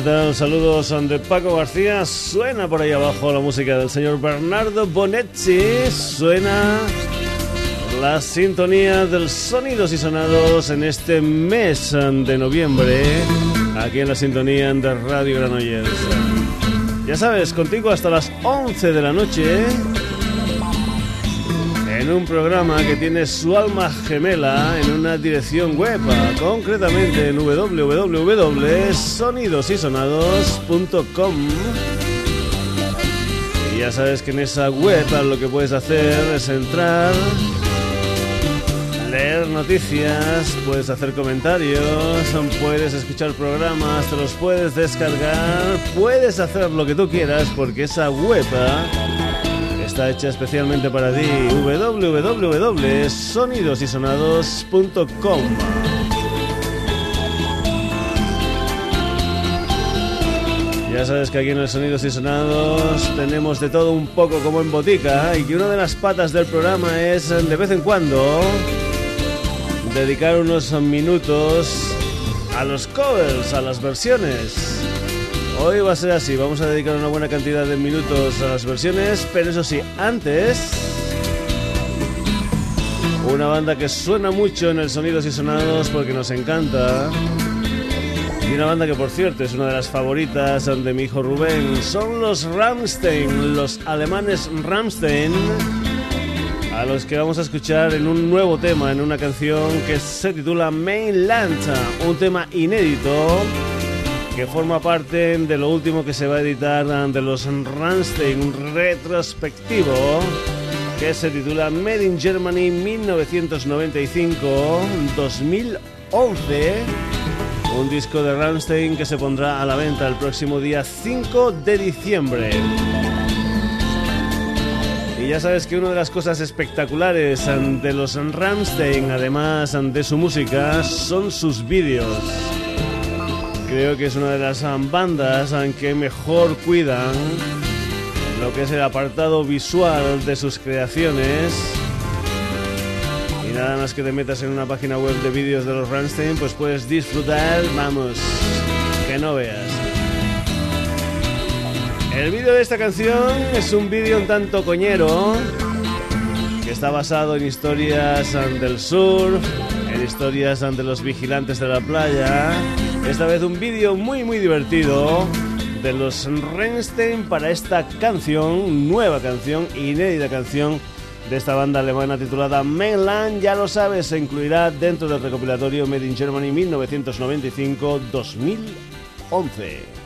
¿Qué tal? Saludos de Paco García. Suena por ahí abajo la música del señor Bernardo Bonetti. Suena la sintonía del Sonidos y Sonados en este mes de noviembre, aquí en la sintonía de Radio Granollers. Ya sabes, contigo hasta las 11 de la noche un programa que tiene su alma gemela en una dirección web, concretamente en www.sonidosysonados.com. Y ya sabes que en esa web lo que puedes hacer es entrar, leer noticias, puedes hacer comentarios, puedes escuchar programas, te los puedes descargar, puedes hacer lo que tú quieras porque esa web está hecha especialmente para ti. www.sonidosysonados.com Ya sabes que aquí en el Sonidos y Sonados tenemos de todo un poco como en botica y que una de las patas del programa es de vez en cuando dedicar unos minutos a los covers, a las versiones. Hoy va a ser así, vamos a dedicar una buena cantidad de minutos a las versiones, pero eso sí, antes... Una banda que suena mucho en el Sonidos y Sonados porque nos encanta. Y una banda que por cierto es una de las favoritas de mi hijo Rubén. Son los Ramstein, los alemanes Ramstein. A los que vamos a escuchar en un nuevo tema, en una canción que se titula Mainland. Un tema inédito que forma parte de lo último que se va a editar de los Rammstein, un retrospectivo que se titula Made in Germany 1995-2011. Un disco de Rammstein que se pondrá a la venta el próximo día 5 de diciembre. Y ya sabes que una de las cosas espectaculares de los Rammstein, además de su música, son sus vídeos. Creo que es una de las bandas que mejor cuidan lo que es el apartado visual de sus creaciones. Y nada más que te metas en una página web de vídeos de los Rammstein, pues puedes disfrutar, vamos, que no veas. El vídeo de esta canción es un vídeo un tanto coñero, que está basado en historias del sur, en historias de los vigilantes de la playa esta vez un vídeo muy muy divertido de los Renstein para esta canción, nueva canción, inédita canción de esta banda alemana titulada Mainland. Ya lo sabes, se incluirá dentro del recopilatorio Made in Germany 1995-2011.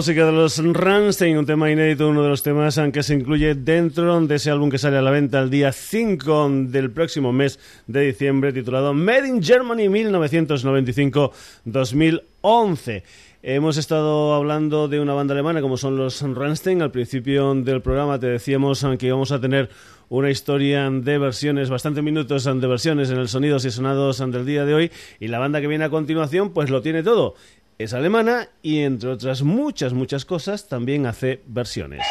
Música de los Rammstein, un tema inédito, uno de los temas que se incluye dentro de ese álbum que sale a la venta el día 5 del próximo mes de diciembre, titulado Made in Germany 1995-2011. Hemos estado hablando de una banda alemana como son los Rammstein. Al principio del programa te decíamos que íbamos a tener una historia de versiones, bastante minutos de versiones en el Sonidos y Sonados del día de hoy. Y la banda que viene a continuación, pues lo tiene todo es alemana y entre otras muchas, muchas cosas también hace versiones.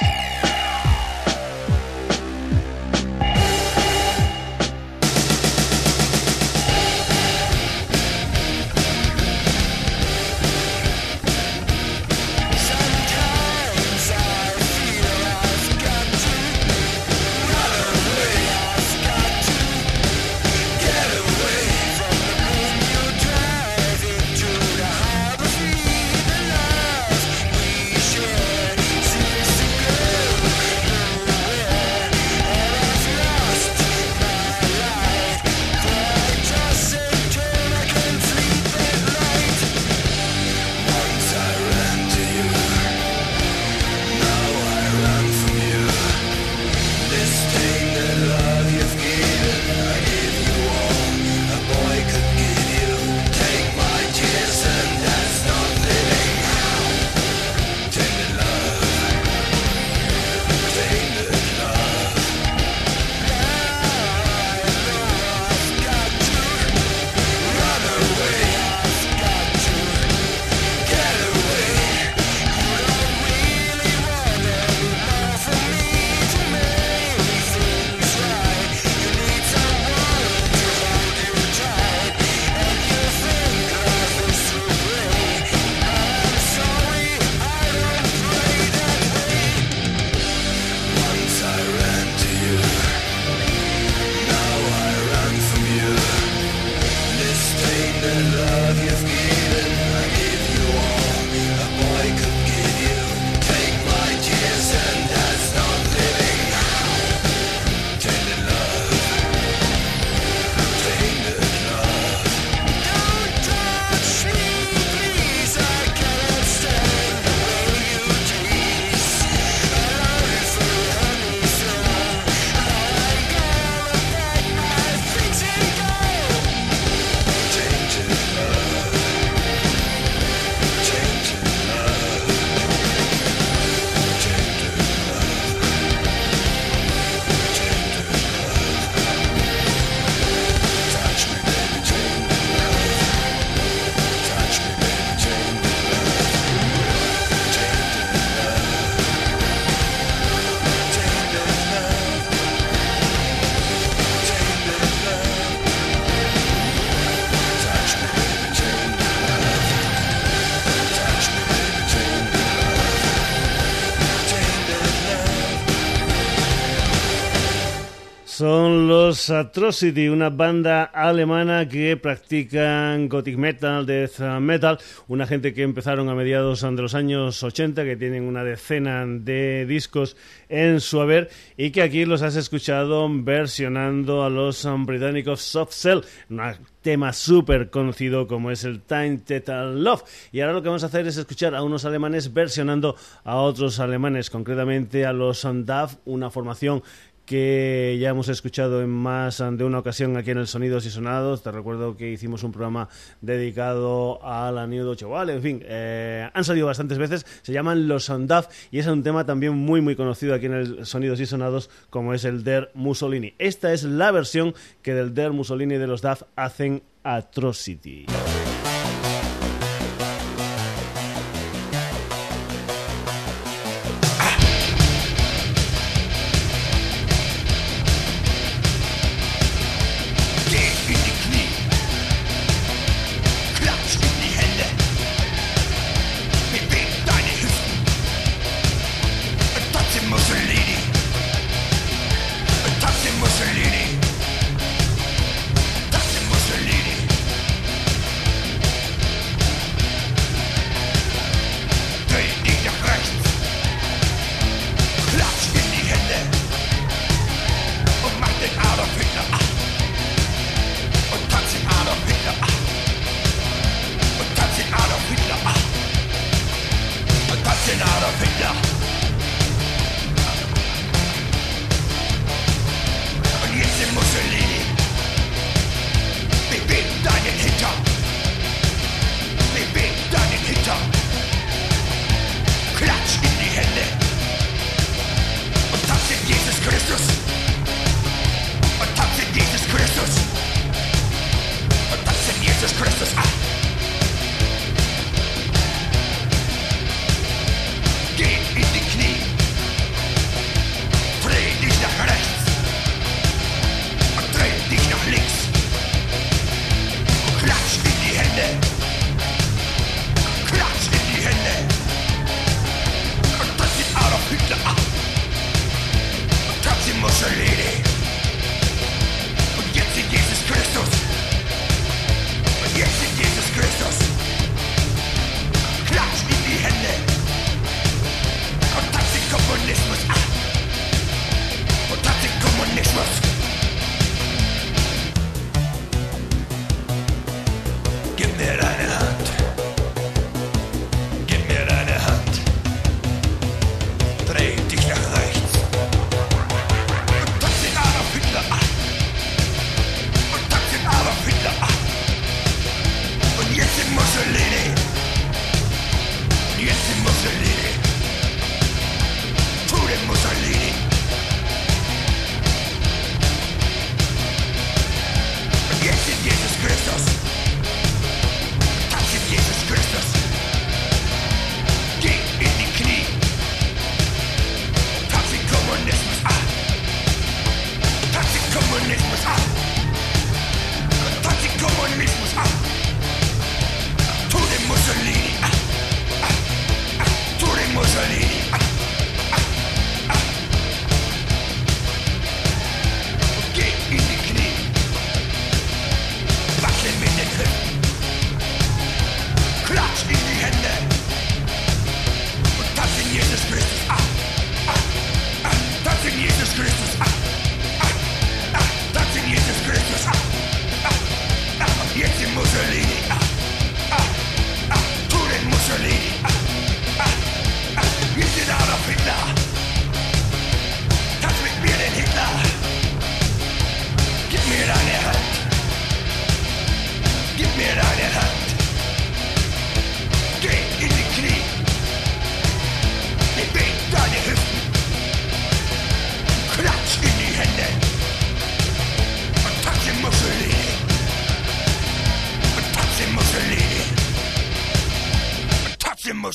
Atrocity, una banda alemana que practican gothic metal, death metal, una gente que empezaron a mediados de los años 80, que tienen una decena de discos en su haber y que aquí los has escuchado versionando a los británicos Soft Cell, un tema súper conocido como es el Time Total Love. Y ahora lo que vamos a hacer es escuchar a unos alemanes versionando a otros alemanes, concretamente a los DAF, una formación que ya hemos escuchado en más de una ocasión aquí en el Sonidos y Sonados. Te recuerdo que hicimos un programa dedicado a la New Deutsche. En fin, eh, han salido bastantes veces. Se llaman Los Sandaf y es un tema también muy, muy conocido aquí en el Sonidos y Sonados, como es el Der Mussolini. Esta es la versión que del Der Mussolini de los DAF hacen Atrocity.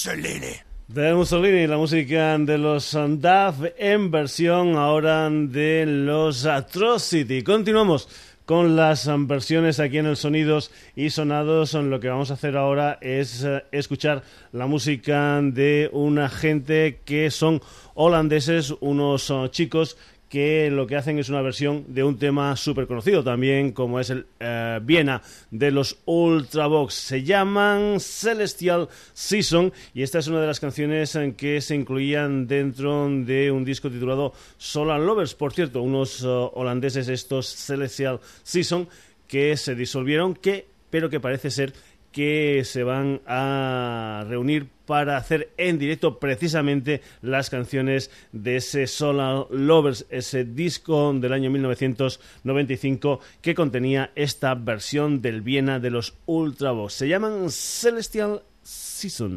Mussolini. De Mussolini, la música de los DAF en versión ahora de los Atrocity. Continuamos con las versiones aquí en el Sonidos y Sonados. Lo que vamos a hacer ahora es eh, escuchar la música de una gente que son holandeses, unos eh, chicos que lo que hacen es una versión de un tema súper conocido también, como es el eh, Viena de los Ultravox. Se llaman Celestial Season y esta es una de las canciones en que se incluían dentro de un disco titulado Solar Lovers. Por cierto, unos eh, holandeses estos Celestial Season que se disolvieron, que, pero que parece ser que se van a reunir para hacer en directo precisamente las canciones de ese Solar Lovers, ese disco del año 1995 que contenía esta versión del Viena de los Ultravox. Se llaman Celestial Season.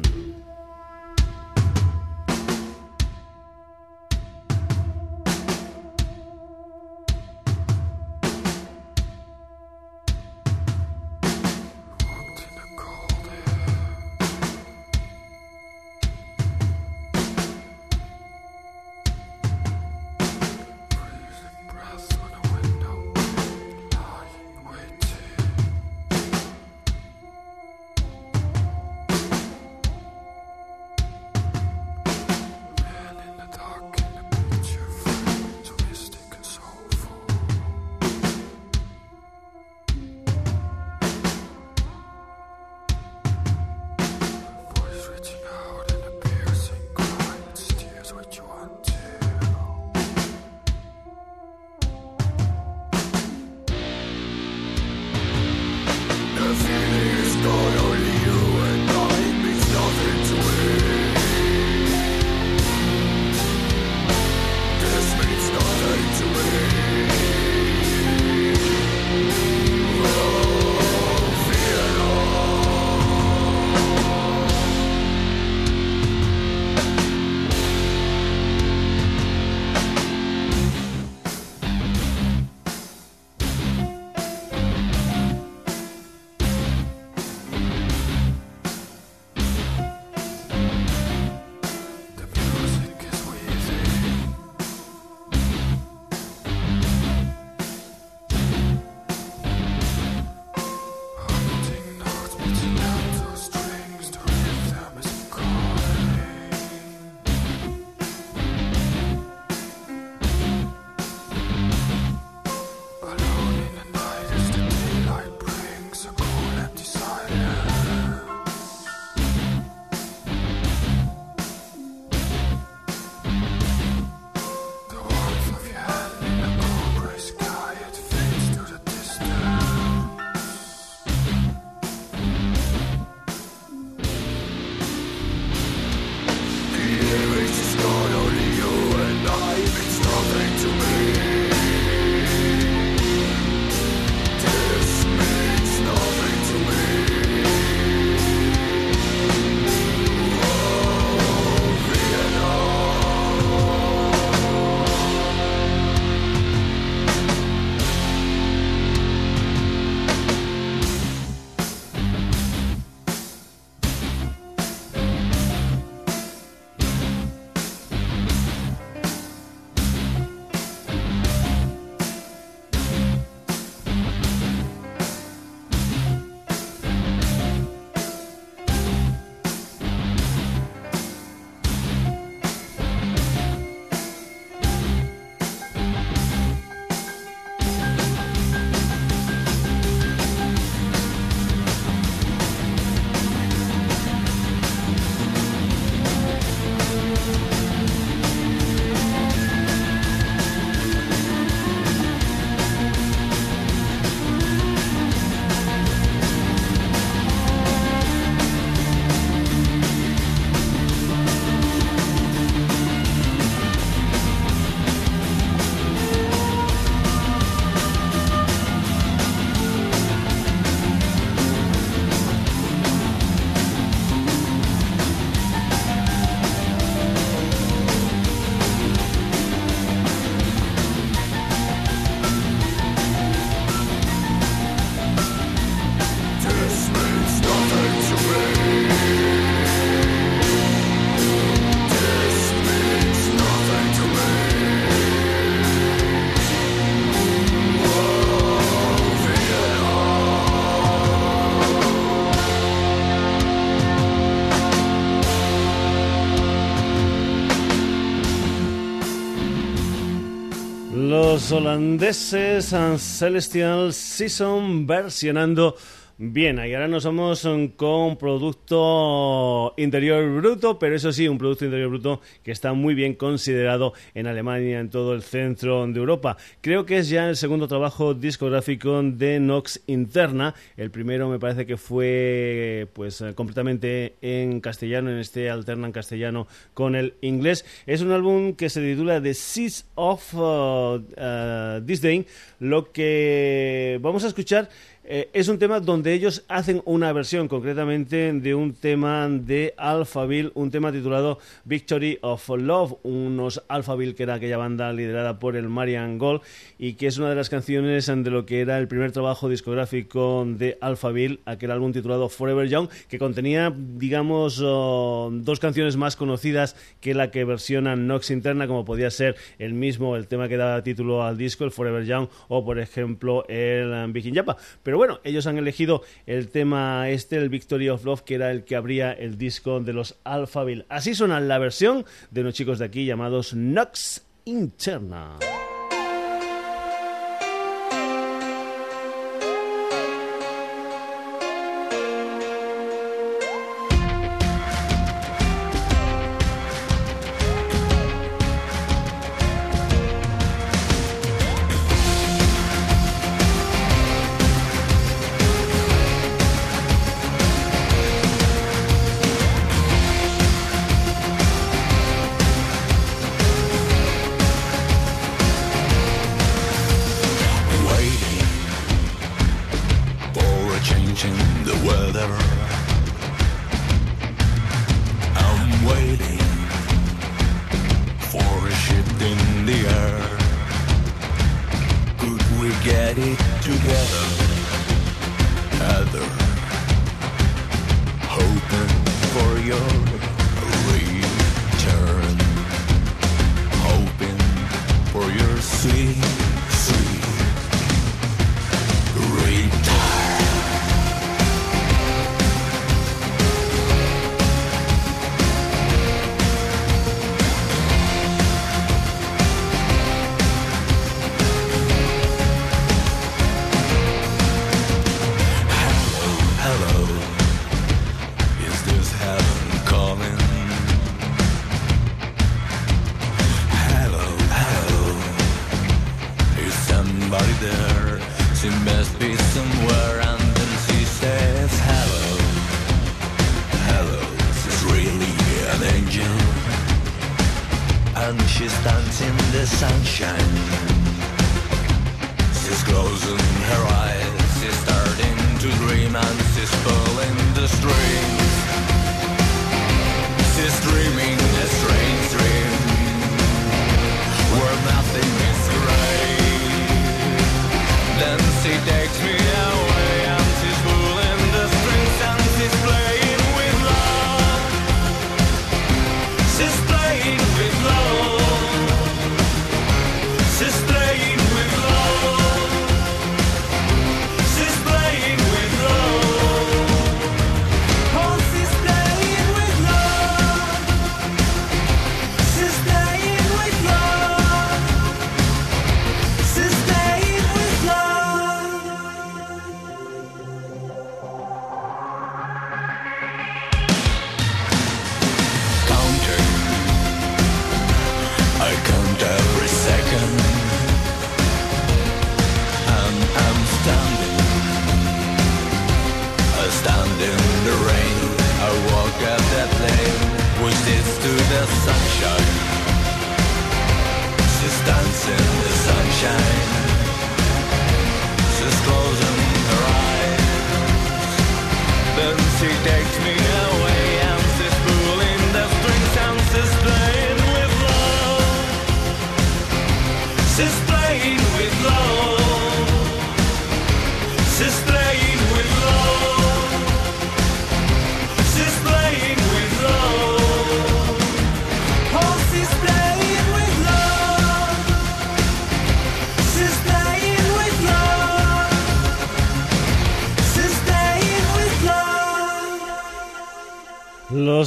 Holandeses Celestial Season versionando Bien, y ahora nos vamos mm, con producto interior bruto, pero eso sí, un producto interior bruto que está muy bien considerado en Alemania, en todo el centro de Europa. Creo que es ya el segundo trabajo discográfico de Nox Interna. El primero me parece que fue pues eh, completamente en castellano, en este alternan castellano con el inglés. Es un álbum que se titula The Seas of uh, uh, Disdain. Lo que vamos a escuchar eh, es un tema donde ellos hacen una versión concretamente de un tema de Alphaville, un tema titulado Victory of Love, unos Alphaville que era aquella banda liderada por el Marian Gold y que es una de las canciones de lo que era el primer trabajo discográfico de Alphaville, aquel álbum titulado Forever Young, que contenía, digamos, oh, dos canciones más conocidas que la que versiona Nox Interna, como podía ser el mismo, el tema que daba título al disco, el Forever Young, o por ejemplo el um, Viking Japa. Pero bueno, ellos han elegido el tema este, el Victory of Love, que era el que abría el disco de los Alphaville. Así suena la versión de unos chicos de aquí llamados Nox Interna.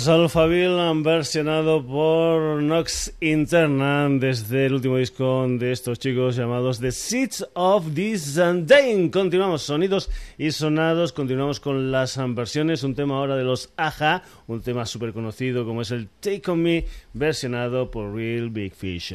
Los Alphaville versionado por Nox Interna desde el último disco de estos chicos llamados The Seeds of Day. Continuamos sonidos y sonados, continuamos con las versiones, un tema ahora de los Aja, un tema súper conocido como es el Take On Me, versionado por Real Big Fish.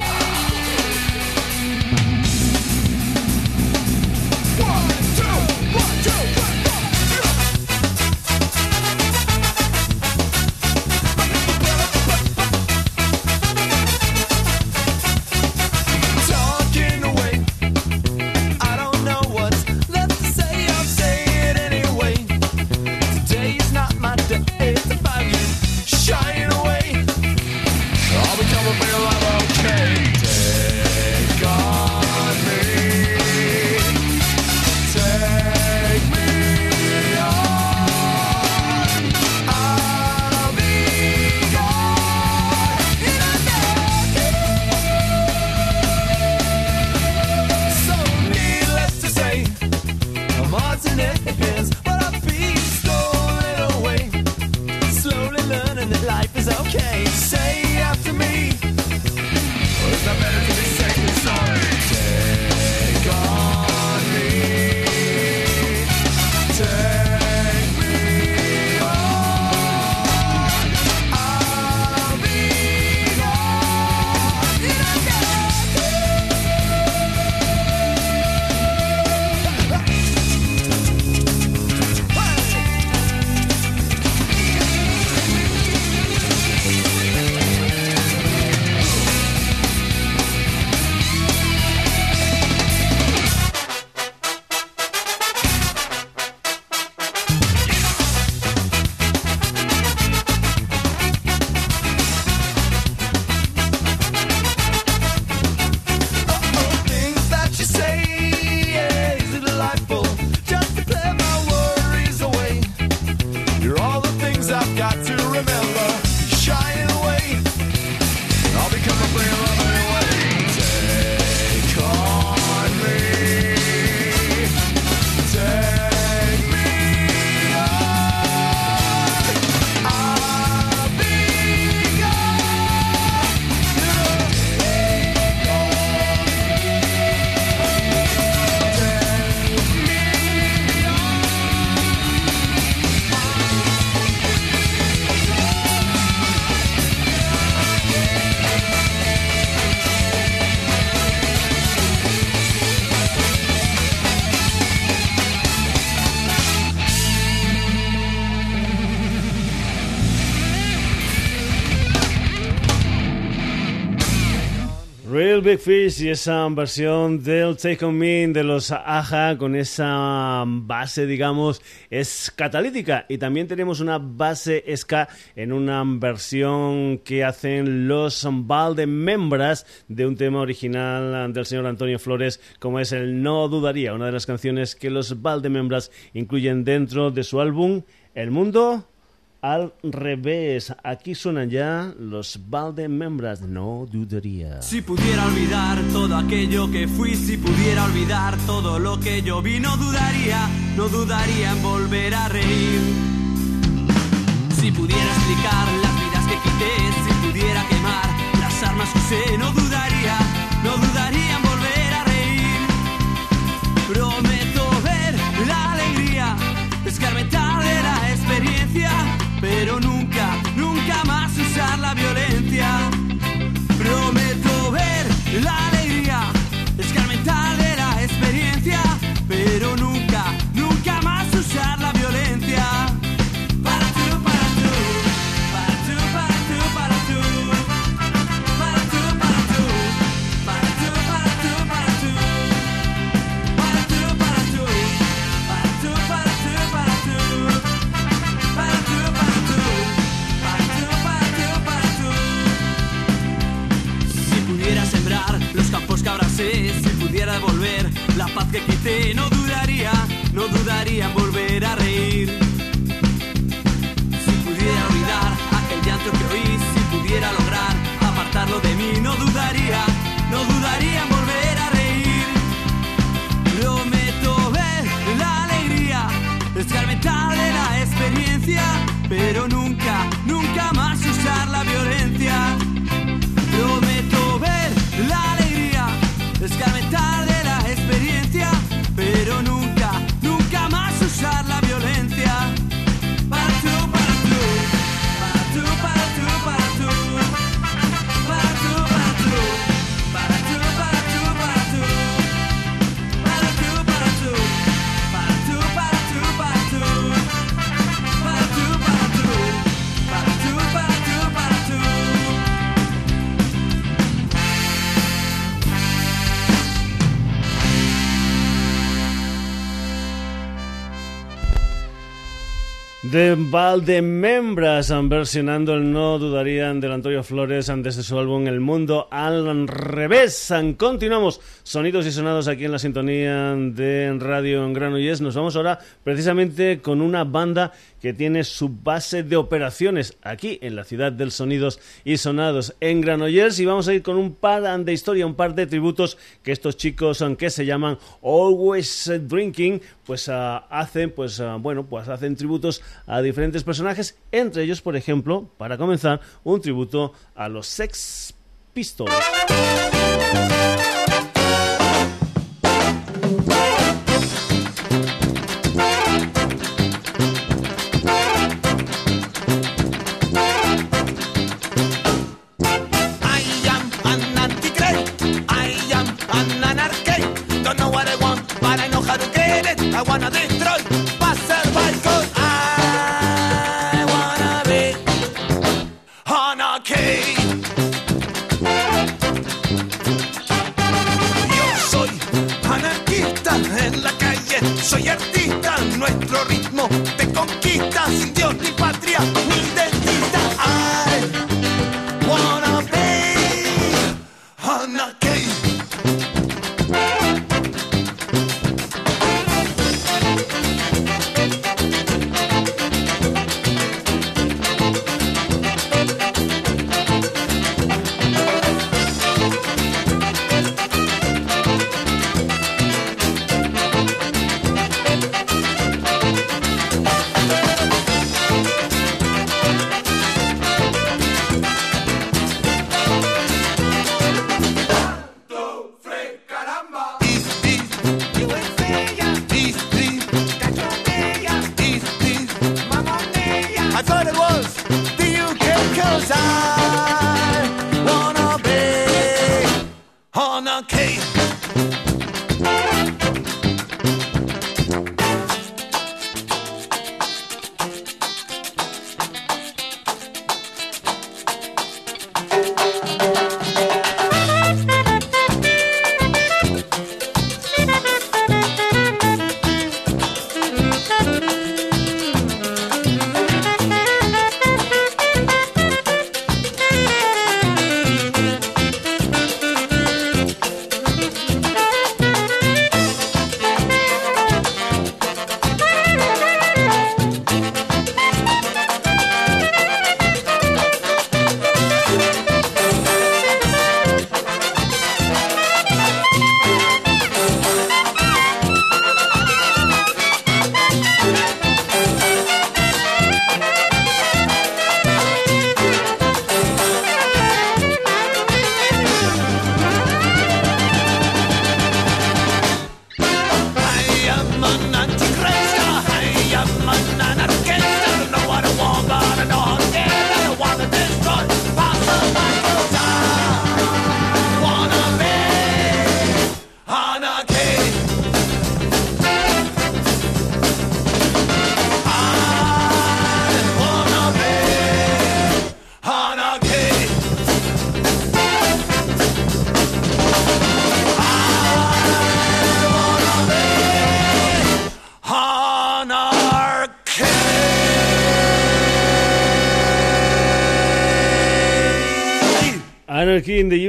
Big Fish y esa versión del Take On Me de los Aja con esa base, digamos, es catalítica. Y también tenemos una base ska en una versión que hacen los Valde Membras de un tema original del señor Antonio Flores, como es el No Dudaría, una de las canciones que los Valde Membras incluyen dentro de su álbum El Mundo al revés. Aquí suenan ya los Valde Membras, no dudaría. Si pudiera olvidar todo aquello que fui, si pudiera olvidar todo lo que yo vi, no dudaría, no dudaría en volver a reír. Si pudiera explicar las vidas que quité, si pudiera quemar las armas que usé, no dudaría, no dudaría en volver a reír. Prometo ver la alegría, escarmentar de la experiencia pero nunca, paz que quité, no dudaría, no dudaría en volver de Valdemembras versionando el No Dudarían del Antonio Flores antes de su álbum El Mundo al Revés. Continuamos sonidos y sonados aquí en la sintonía de Radio en Granollers. Nos vamos ahora precisamente con una banda que tiene su base de operaciones aquí en la ciudad del Sonidos y Sonados en Granollers y vamos a ir con un par de historia, un par de tributos que estos chicos aunque se llaman Always Drinking pues uh, hacen pues uh, bueno pues hacen tributos a diferentes personajes entre ellos por ejemplo para comenzar un tributo a los Sex Pistols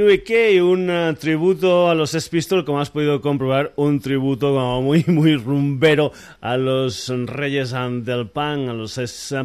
UK, un uh, tributo los Sex Pistols, como has podido comprobar, un tributo como muy, muy rumbero a los reyes del pan, a los Sex.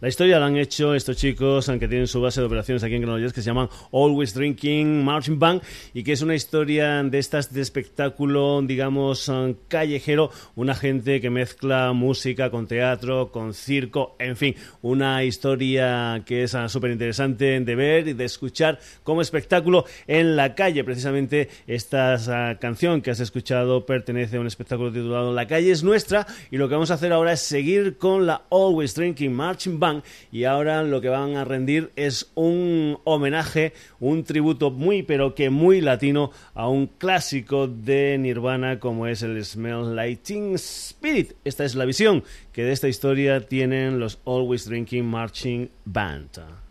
La historia la han hecho estos chicos, aunque tienen su base de operaciones aquí en Granollers, que se llaman Always Drinking Marching Band, y que es una historia de estas de espectáculo, digamos, callejero, una gente que mezcla música con teatro, con circo, en fin, una historia que es uh, súper interesante de ver y de escuchar como espectáculo en la calle. Precisamente esta canción que has escuchado pertenece a un espectáculo titulado La calle es nuestra y lo que vamos a hacer ahora es seguir con la Always Drinking Marching Band y ahora lo que van a rendir es un homenaje, un tributo muy pero que muy latino a un clásico de Nirvana como es el Smell Lighting Spirit. Esta es la visión que de esta historia tienen los Always Drinking Marching Band.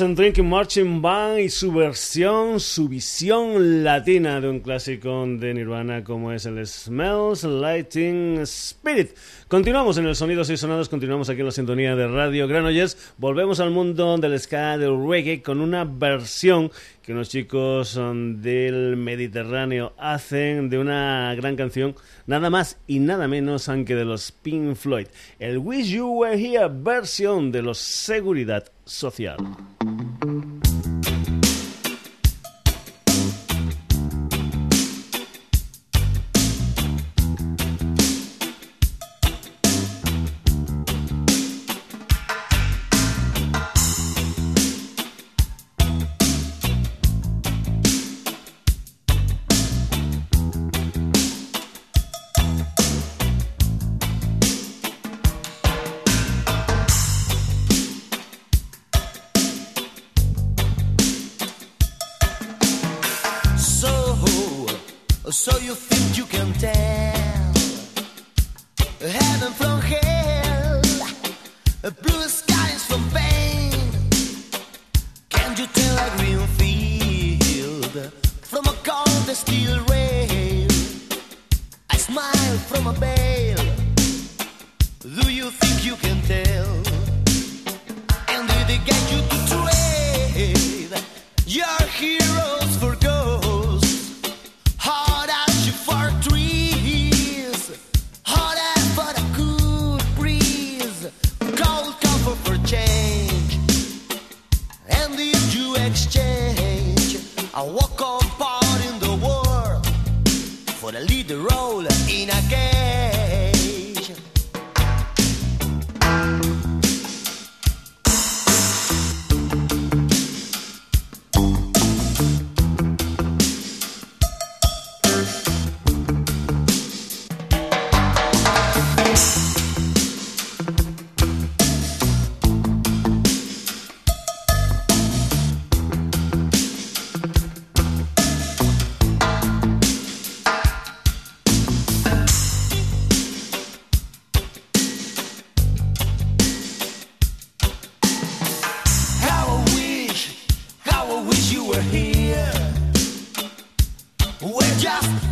And Drinking Marching Band y su versión, su visión latina de un clásico de Nirvana como es el Smells Lighting Spirit. Continuamos en el Sonidos y Sonados, continuamos aquí en la sintonía de Radio Granollers. Volvemos al mundo del ska, del reggae, con una versión que unos chicos um, del Mediterráneo hacen de una gran canción, nada más y nada menos aunque de los Pink Floyd. El Wish You Were Here versión de los Seguridad Social. you were here. We're just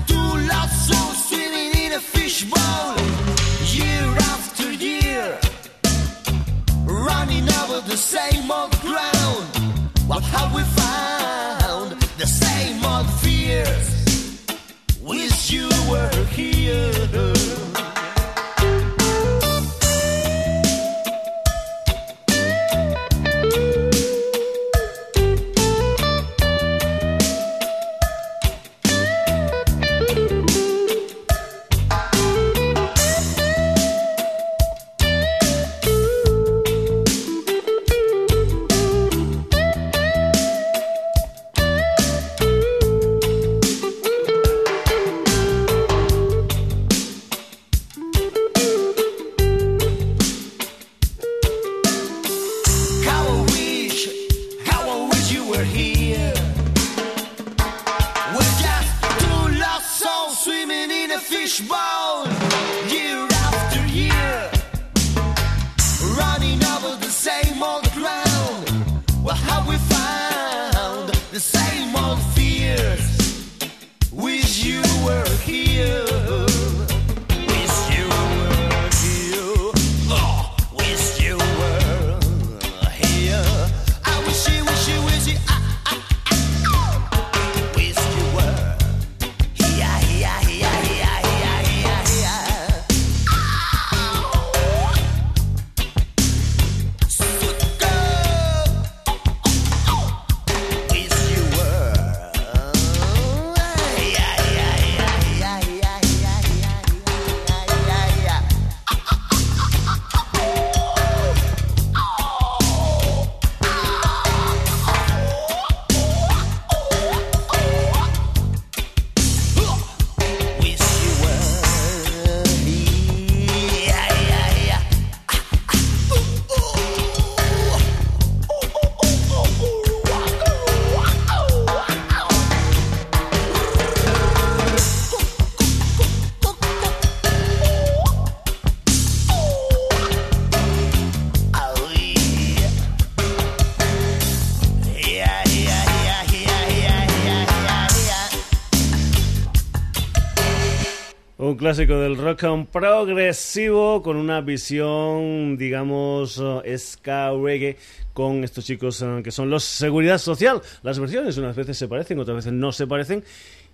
clásico del rock and progresivo con una visión, digamos, eh, ska reggae con estos chicos eh, que son los Seguridad Social. Las versiones unas veces se parecen, otras veces no se parecen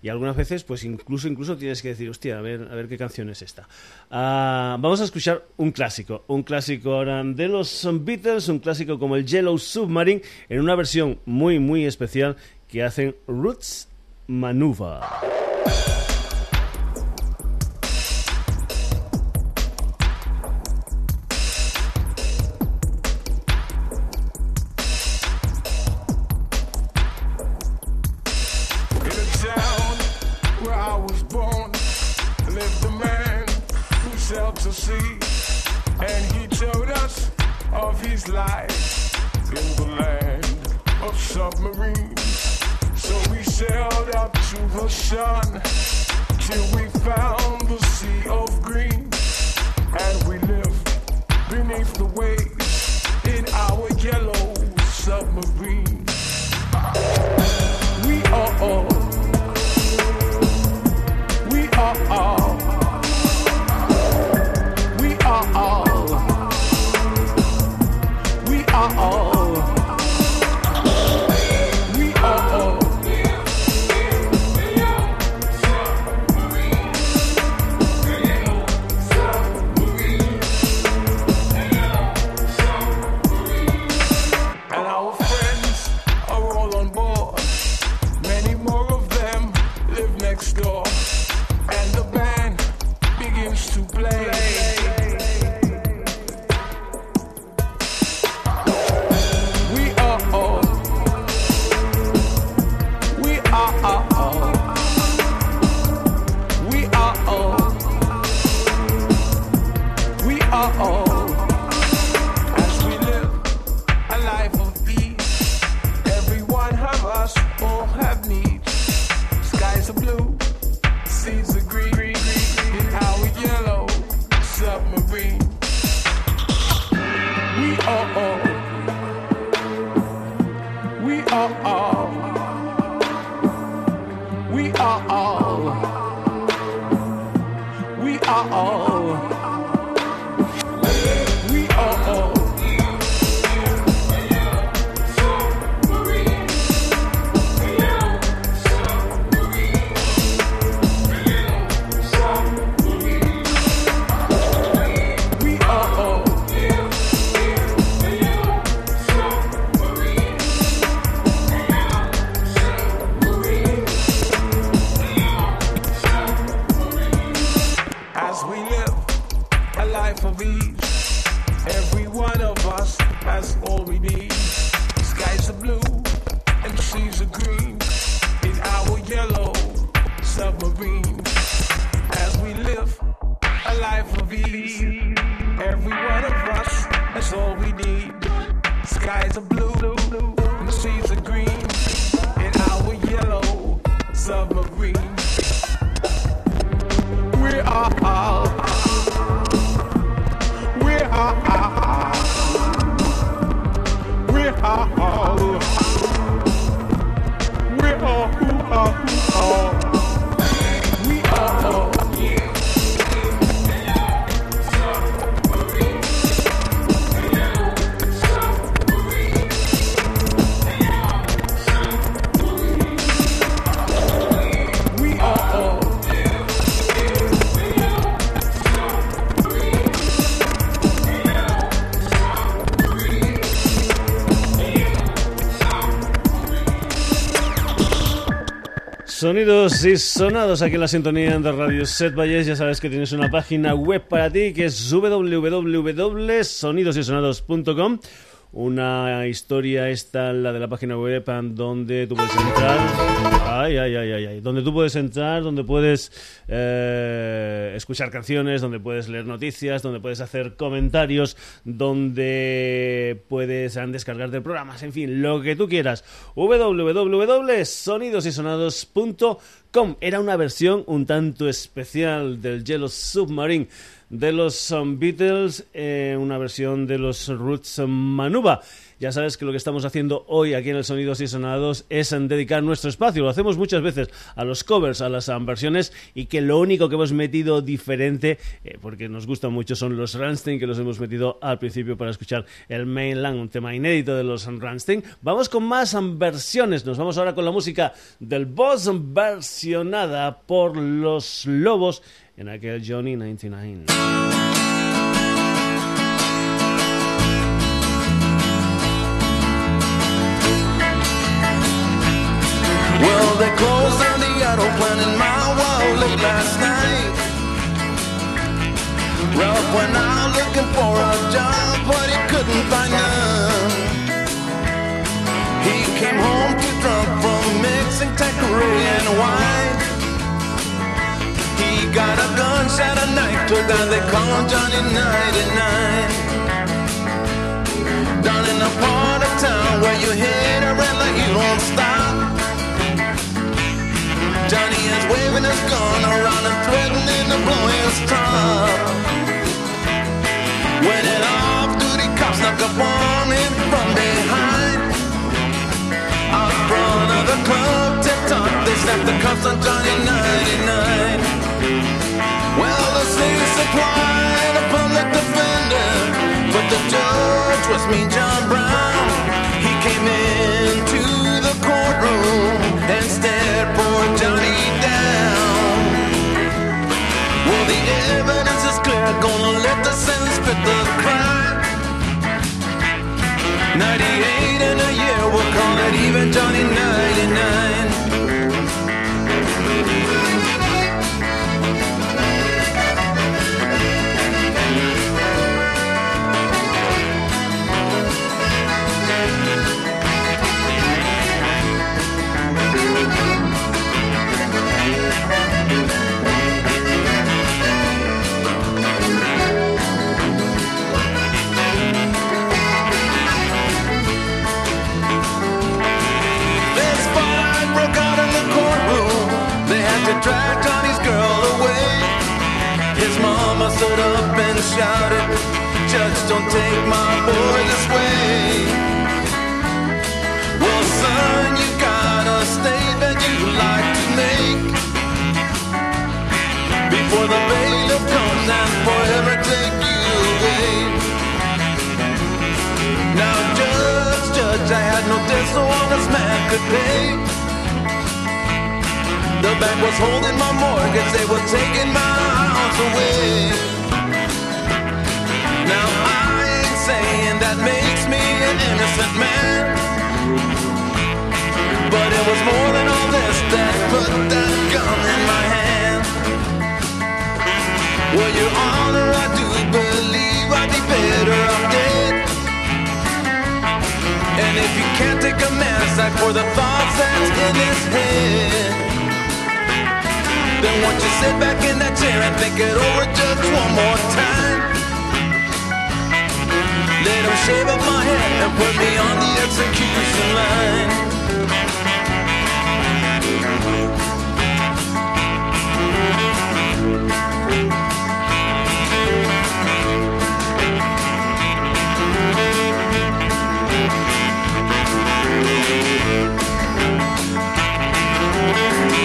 y algunas veces pues incluso incluso tienes que decir, hostia, a ver, a ver qué canción es esta. Ah, vamos a escuchar un clásico, un clásico ahora de los Beatles, un clásico como el Yellow Submarine en una versión muy muy especial que hacen Roots Manuva. Life in the land of submarines. So we sailed up to the sun till we found the sea of green. And we lived beneath the waves life of each. Every one of us has all we need. Skies are blue and seas are green in our yellow submarine. As we live a life of ease, every one of us has all we need. Skies are blue. Sonidos y sonados aquí en la sintonía de Radio Set Valles. Ya sabes que tienes una página web para ti que es www.sonidosysonados.com una historia esta, la de la página web, donde tú puedes entrar. Ay, ay, ay, ay, ay. Donde tú puedes entrar, donde puedes eh, escuchar canciones, donde puedes leer noticias, donde puedes hacer comentarios, donde puedes descargar de programas, en fin, lo que tú quieras. www.sonidosysonados.com Era una versión un tanto especial del Yellow Submarine de los um, Beatles, eh, una versión de los Roots Manuba. Ya sabes que lo que estamos haciendo hoy aquí en el Sonidos y Sonados es dedicar nuestro espacio. Lo hacemos muchas veces a los covers, a las versiones y que lo único que hemos metido diferente, eh, porque nos gustan mucho, son los Rammstein que los hemos metido al principio para escuchar el mainland, un tema inédito de los Rammstein. Vamos con más versiones. Nos vamos ahora con la música del Boss versionada por los Lobos en aquel Johnny 99. Auto in my wall late last night. Ralph went out looking for a job, but he couldn't find none. He came home too drunk from mixing Tanqueray and wine He got a gunshot, a knife to a guy they call Johnny 99. Down in the part of town where you hit a red light, you won't stop. Johnny is waving his gun around and threatening to blow his top. When an off-duty cop snuck up on him from behind. Out front of the club, tip-top, they snapped the cuffs on Johnny 99. Well, the state supplied a public defender, but the judge was me, John Brown. He came into gonna let the sentence fit the crime. 98 in a year, we'll call it even Johnny 99.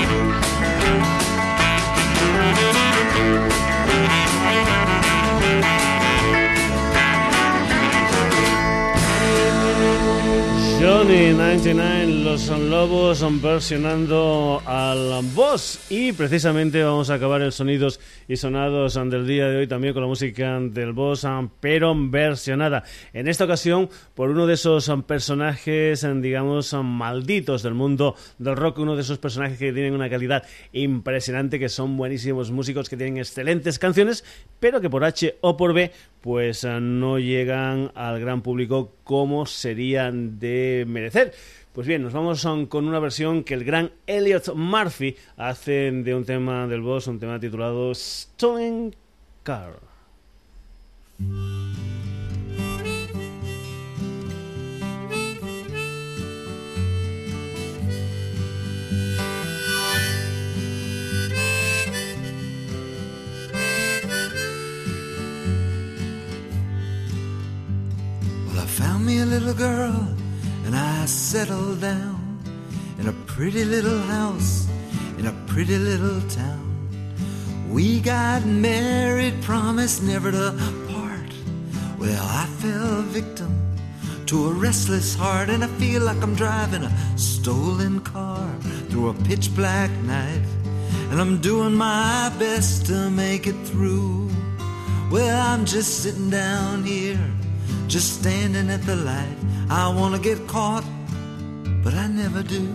Thank you. Johnny 99, los lobos versionando al boss y precisamente vamos a acabar el sonidos y sonados del día de hoy también con la música del boss pero versionada. En esta ocasión por uno de esos personajes digamos malditos del mundo del rock, uno de esos personajes que tienen una calidad impresionante, que son buenísimos músicos, que tienen excelentes canciones, pero que por H o por B pues no llegan al gran público como serían de merecer. Pues bien, nos vamos con una versión que el gran Elliot Murphy hace de un tema del boss, un tema titulado Stolen Car. And I settled down in a pretty little house in a pretty little town. We got married, promised never to part. Well, I fell victim to a restless heart, and I feel like I'm driving a stolen car through a pitch black night. And I'm doing my best to make it through. Well, I'm just sitting down here just standing at the light. I wanna get caught, but I never do.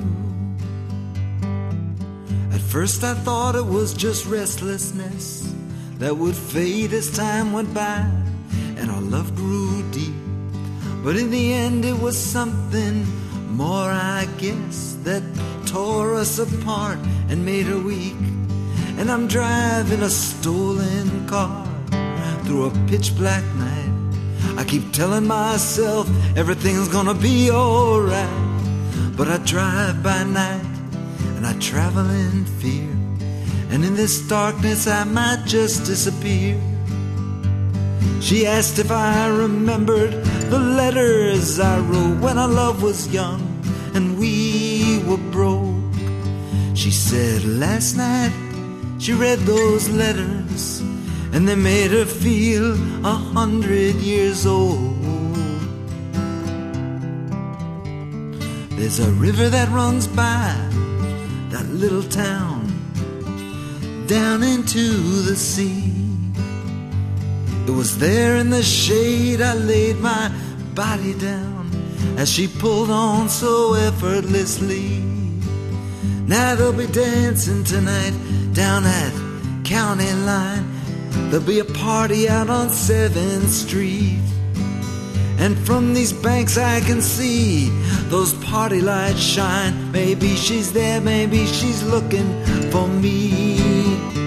At first I thought it was just restlessness that would fade as time went by and our love grew deep. But in the end it was something more, I guess, that tore us apart and made her weak. And I'm driving a stolen car through a pitch black night I keep telling myself everything's gonna be alright. But I drive by night and I travel in fear. And in this darkness, I might just disappear. She asked if I remembered the letters I wrote when our love was young and we were broke. She said last night she read those letters and they made her feel a hundred years old. There's a river that runs by that little town down into the sea. It was there in the shade I laid my body down as she pulled on so effortlessly. Now they'll be dancing tonight down at County Line There'll be a party out on 7th Street. And from these banks I can see those party lights shine. Maybe she's there, maybe she's looking for me.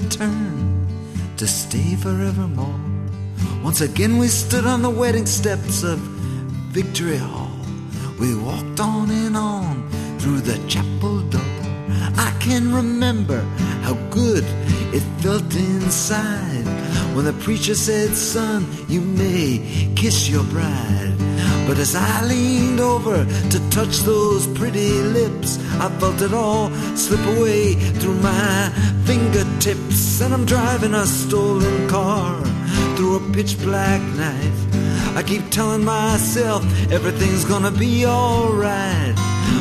Return to stay forevermore. Once again, we stood on the wedding steps of Victory Hall. We walked on and on through the chapel door. I can remember how good it felt inside when the preacher said, Son, you may kiss your bride. But as I leaned over to touch those pretty lips, I felt it all slip away through my fingertips. And I'm driving a stolen car through a pitch black night. I keep telling myself everything's gonna be alright.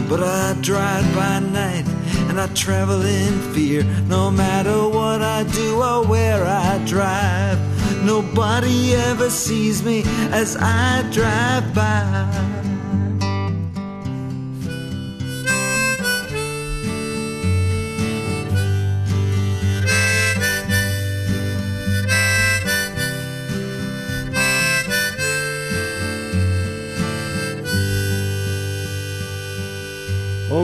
But I drive by night and I travel in fear. No matter what I do or where I drive. Nobody ever sees me as I drive by.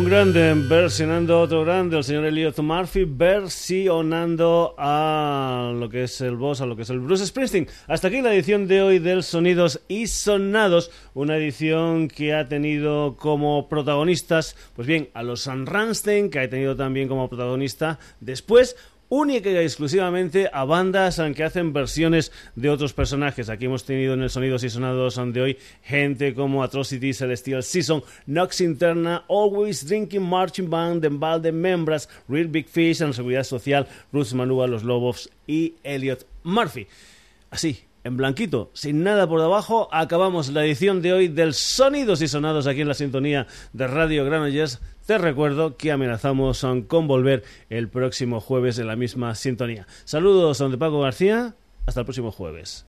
Grande versionando a otro grande, el señor Elliot Murphy, versionando a lo que es el boss, a lo que es el Bruce Springsteen. Hasta aquí la edición de hoy del Sonidos y Sonados, una edición que ha tenido como protagonistas, pues bien, a los San Ramstein, que ha tenido también como protagonista después única y exclusivamente a bandas que hacen versiones de otros personajes. Aquí hemos tenido en el Sonidos y Sonados de hoy gente como Atrocity, Celestial Season, Nox Interna, Always Drinking Marching Band, Embalde Membras, Real Big Fish, en Seguridad Social, Bruce Manua, Los Lobos y Elliot Murphy. Así, en blanquito, sin nada por debajo, acabamos la edición de hoy del Sonidos y Sonados aquí en la sintonía de Radio Granollers. Te recuerdo que amenazamos con volver el próximo jueves en la misma sintonía. Saludos, de Paco García. Hasta el próximo jueves.